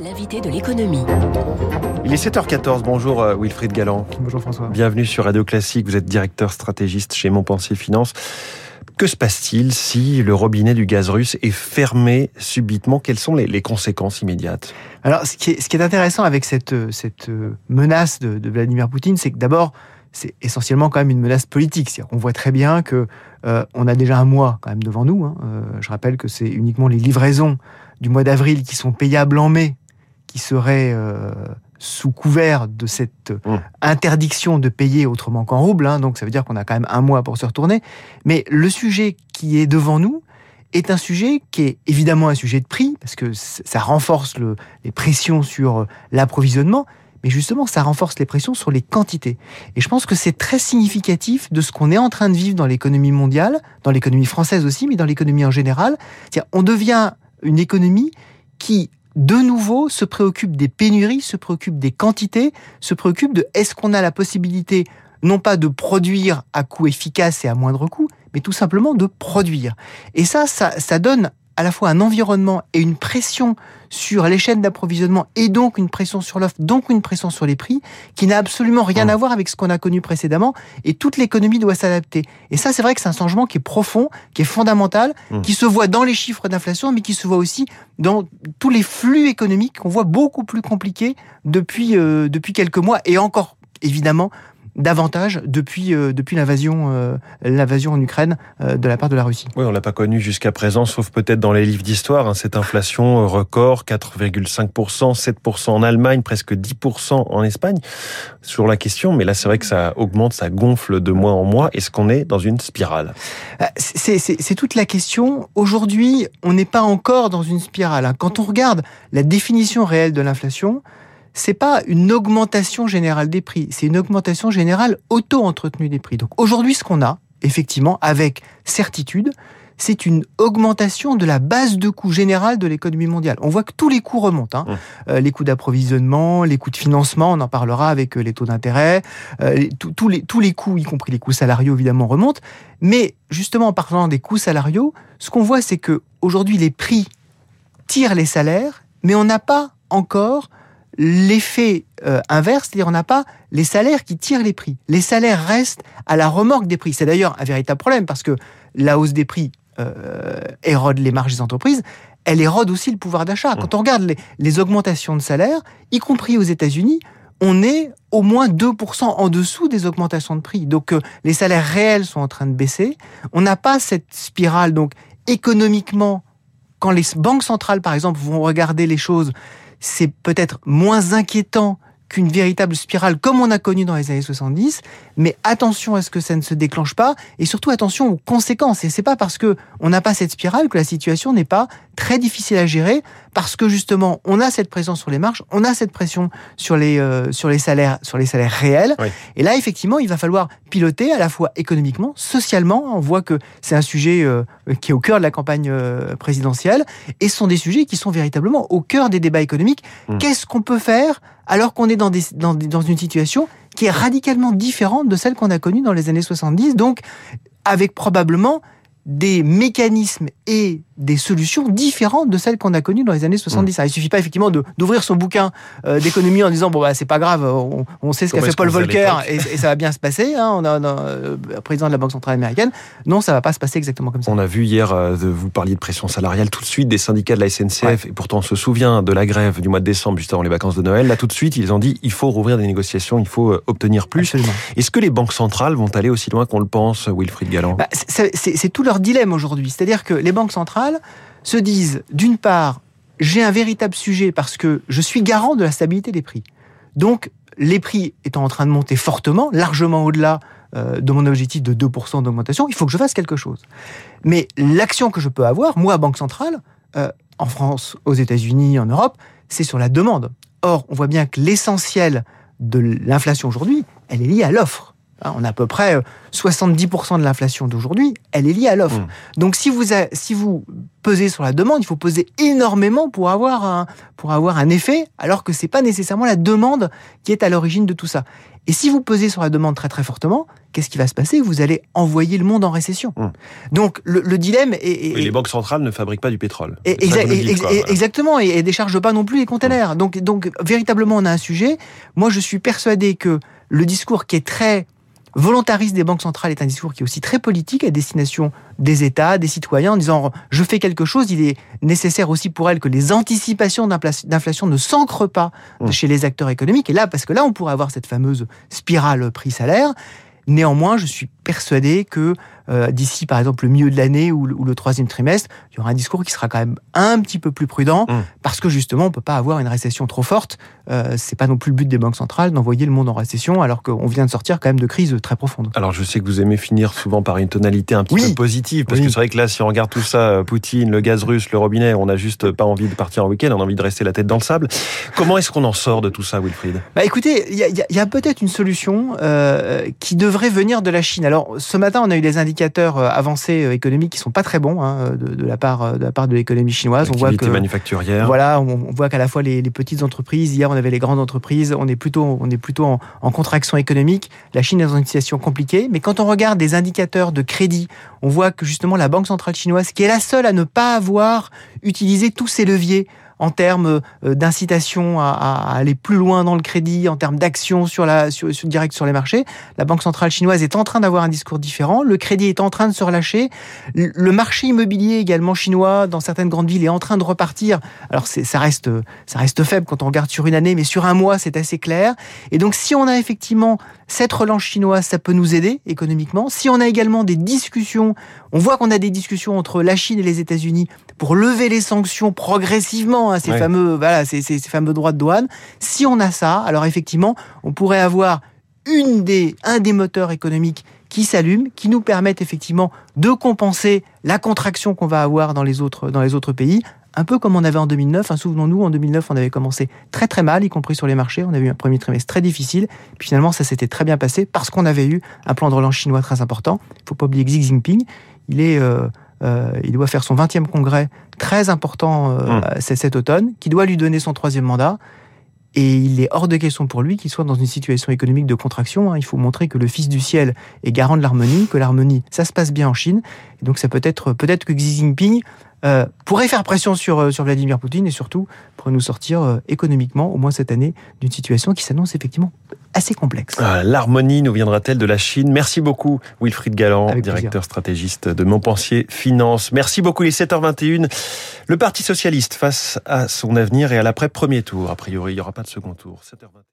L'invité de l'économie. Il est 7h14. Bonjour euh, Wilfried Galland. Bonjour François. Bienvenue sur Radio Classique. Vous êtes directeur stratégiste chez Montpensier Finance. Que se passe-t-il si le robinet du gaz russe est fermé subitement? Quelles sont les, conséquences immédiates? Alors, ce qui, est, intéressant avec cette, cette menace de, Vladimir Poutine, c'est que d'abord, c'est essentiellement quand même une menace politique. On voit très bien que euh, on a déjà un mois quand même devant nous. Hein. Euh, je rappelle que c'est uniquement les livraisons du mois d'avril qui sont payables en mai qui serait euh, sous couvert de cette mmh. interdiction de payer autrement qu'en rouble. Hein, donc ça veut dire qu'on a quand même un mois pour se retourner. Mais le sujet qui est devant nous est un sujet qui est évidemment un sujet de prix, parce que ça renforce le, les pressions sur euh, l'approvisionnement, mais justement ça renforce les pressions sur les quantités. Et je pense que c'est très significatif de ce qu'on est en train de vivre dans l'économie mondiale, dans l'économie française aussi, mais dans l'économie en général. On devient une économie qui de nouveau se préoccupe des pénuries, se préoccupe des quantités, se préoccupe de est-ce qu'on a la possibilité non pas de produire à coût efficace et à moindre coût, mais tout simplement de produire. Et ça, ça, ça donne à la fois un environnement et une pression sur les chaînes d'approvisionnement et donc une pression sur l'offre, donc une pression sur les prix, qui n'a absolument rien à voir avec ce qu'on a connu précédemment, et toute l'économie doit s'adapter. Et ça, c'est vrai que c'est un changement qui est profond, qui est fondamental, mmh. qui se voit dans les chiffres d'inflation, mais qui se voit aussi dans tous les flux économiques qu'on voit beaucoup plus compliqués depuis, euh, depuis quelques mois, et encore évidemment davantage depuis, euh, depuis l'invasion, euh, l'invasion en Ukraine euh, de la part de la Russie. Oui, on l'a pas connu jusqu'à présent, sauf peut-être dans les livres d'histoire. Hein, cette inflation record, 4,5%, 7% en Allemagne, presque 10% en Espagne. Sur la question, mais là c'est vrai que ça augmente, ça gonfle de mois en mois. Est-ce qu'on est dans une spirale? C'est toute la question. Aujourd'hui, on n'est pas encore dans une spirale. Hein. Quand on regarde la définition réelle de l'inflation, c'est pas une augmentation générale des prix, c'est une augmentation générale auto-entretenue des prix. Donc aujourd'hui, ce qu'on a, effectivement, avec certitude, c'est une augmentation de la base de coûts générale de l'économie mondiale. On voit que tous les coûts remontent. Hein. Mmh. Euh, les coûts d'approvisionnement, les coûts de financement, on en parlera avec euh, les taux d'intérêt, euh, tous les, tous les coûts, y compris les coûts salariaux évidemment, remontent. Mais justement, en parlant des coûts salariaux, ce qu'on voit, c'est que aujourd'hui les prix tirent les salaires, mais on n'a pas encore l'effet euh, inverse, c'est-à-dire on n'a pas les salaires qui tirent les prix. Les salaires restent à la remorque des prix. C'est d'ailleurs un véritable problème parce que la hausse des prix euh, érode les marges des entreprises, elle érode aussi le pouvoir d'achat. Quand on regarde les, augmentations de salaires, y compris aux États-Unis, on est au moins 2% en dessous des augmentations de prix. Donc euh, les salaires réels sont en train de baisser. On n'a pas cette spirale. Donc économiquement, quand les banques centrales, par exemple, vont regarder les choses, c'est peut-être moins inquiétant qu'une véritable spirale comme on a connu dans les années 70, mais attention à ce que ça ne se déclenche pas et surtout attention aux conséquences. Et c'est pas parce que on n'a pas cette spirale que la situation n'est pas très difficile à gérer parce que justement on a cette pression sur les marges, on a cette pression sur les euh, sur les salaires sur les salaires réels. Et là effectivement il va falloir piloter à la fois économiquement, socialement. On voit que c'est un sujet euh, qui est au cœur de la campagne euh, présidentielle et ce sont des sujets qui sont véritablement au cœur des débats économiques. Mmh. Qu'est-ce qu'on peut faire alors qu'on est dans, une situation qui est radicalement différente de celle qu'on a connue dans les années 70, donc avec probablement des mécanismes et des solutions différentes de celles qu'on a connues dans les années 70. Mmh. Il suffit pas effectivement d'ouvrir son bouquin euh, d'économie en disant bon bah c'est pas grave, on, sait ce qu'a fait Paul Volcker et, ça va bien se passer. Hein, on a, un euh, président de la Banque centrale américaine. Non, ça va pas se passer exactement comme ça. On a vu hier, euh, vous parliez de pression salariale tout de suite des syndicats de la SNCF et pourtant on se souvient de la grève du mois de décembre juste avant les vacances de Noël. Là tout de suite ils ont dit il faut rouvrir des négociations, il faut obtenir plus. Est-ce que les banques centrales vont aller aussi loin qu'on le pense, Wilfried Galland? Bah, C'est tout leur dilemme aujourd'hui. C'est-à-dire que les banques centrales se disent, d'une part, j'ai un véritable sujet parce que je suis garant de la stabilité des prix. Donc, les prix étant en train de monter fortement, largement au-delà euh, de mon objectif de 2% d'augmentation, il faut que je fasse quelque chose. Mais l'action que je peux avoir, moi, Banque Centrale, euh, en France, aux États-Unis, en Europe, c'est sur la demande. Or, on voit bien que l'essentiel de l'inflation aujourd'hui, elle est liée à l'offre. Hein, on a à peu près 70% de l'inflation d'aujourd'hui, elle est liée à l'offre. Mmh. Donc si vous, si vous pesez sur la demande, il faut peser énormément pour avoir un, pour avoir un effet, alors que c'est pas nécessairement la demande qui est à l'origine de tout ça. Et si vous pesez sur la demande très très fortement, qu'est-ce qui va se passer? Vous allez envoyer le monde en récession. Mmh. Donc le, dilemme est, les banques centrales ne fabriquent pas du pétrole. exactement, et, et déchargent pas non plus les containers. Mmh. Donc, donc véritablement, on a un sujet. Moi, je suis persuadé que le discours qui est très volontariste des banques centrales est un discours qui est aussi très politique à destination des États, des citoyens, en disant je fais quelque chose, il est nécessaire aussi pour elles que les anticipations d'inflation ne s'ancrent pas mmh. chez les acteurs économiques. Et là, parce que là, on pourrait avoir cette fameuse spirale prix-salaire. Néanmoins, je suis persuadé que euh, d'ici, par exemple, le milieu de l'année ou, le troisième trimestre, il y aura un discours qui sera quand même un petit peu plus prudent, mmh. parce que justement, on peut pas avoir une récession trop forte. Euh, c'est pas non plus le but des banques centrales d'envoyer le monde en récession, alors qu'on vient de sortir quand même de crises très profondes. Alors, je sais que vous aimez finir souvent par une tonalité un petit peu positive, parce que c'est vrai que là, si on regarde tout ça, euh, Poutine, le gaz russe, le robinet, on n'a juste pas envie de partir en week-end, on a envie de rester la tête dans le sable. Comment est-ce qu'on en sort de tout ça, Wilfried? Bah, écoutez, il y a, peut-être une solution euh, qui devrait venir de la Chine. Alors, ce matin, on a eu des indicateurs avant euh, économiques qui sont pas très bons hein, de, la part de la part de l'économie chinoise. On voit que manufacturière. Voilà, on, voit qu'à la fois les, petites entreprises. Hier, on avait les grandes entreprises. On est plutôt on est plutôt en, contraction économique. La Chine est dans une situation compliquée. Mais quand on regarde des indicateurs de crédit, on voit que justement la banque centrale chinoise, qui est la seule à ne pas avoir utilisé tous ses leviers en termes euh, d'incitation à, aller plus loin dans le crédit, en termes d'action sur la sur, direct sur les marchés. La Banque centrale chinoise est en train d'avoir un discours différent. Le crédit est en train de se relâcher. Le marché immobilier également chinois dans certaines grandes villes est en train de repartir. Alors ça reste ça reste faible quand on regarde sur une année, mais sur un mois c'est assez clair. Et donc si on a effectivement cette relance chinoise, ça peut nous aider économiquement. Si on a également des discussions, on voit qu'on a des discussions entre la Chine et les États-Unis pour lever les sanctions progressivement, hein, ces fameux voilà, ces, ces, fameux droits de douane. Si on a ça, alors effectivement, on pourrait avoir une des, un des moteurs économiques qui s'allume, qui nous permettent effectivement de compenser la contraction qu'on va avoir dans les autres, dans les autres pays un peu comme on avait en 2009. Hein, Souvenons-nous, en 2009, on avait commencé très très mal, y compris sur les marchés. On avait eu un premier trimestre très difficile. Puis finalement, ça s'était très bien passé parce qu'on avait eu un plan de relance chinois très important. Il faut pas oublier Xi Jinping, il est euh, euh, il doit faire son 20e congrès très important euh, hum. cet automne, qui doit lui donner son troisième mandat. Et il est hors de question pour lui qu'il soit dans une situation économique de contraction. Hein. Il faut montrer que le Fils du ciel est garant de l'harmonie, que l'harmonie, ça se passe bien en Chine. Et donc ça peut être peut-être que Xi Jinping euh, pourrait faire pression sur, euh, sur Vladimir Poutine et surtout pour nous sortir euh, économiquement, au moins cette année, d'une situation qui s'annonce effectivement assez complexe. Ah, l'harmonie nous viendra-t-elle de la Chine? Merci beaucoup Wilfried Galland, directeur stratégiste de Montpensier Finance. Merci beaucoup, les 7h21. Le Parti Socialiste face à son avenir et à l'après-premier tour. A priori, il n'y aura pas de second tour. 7h21.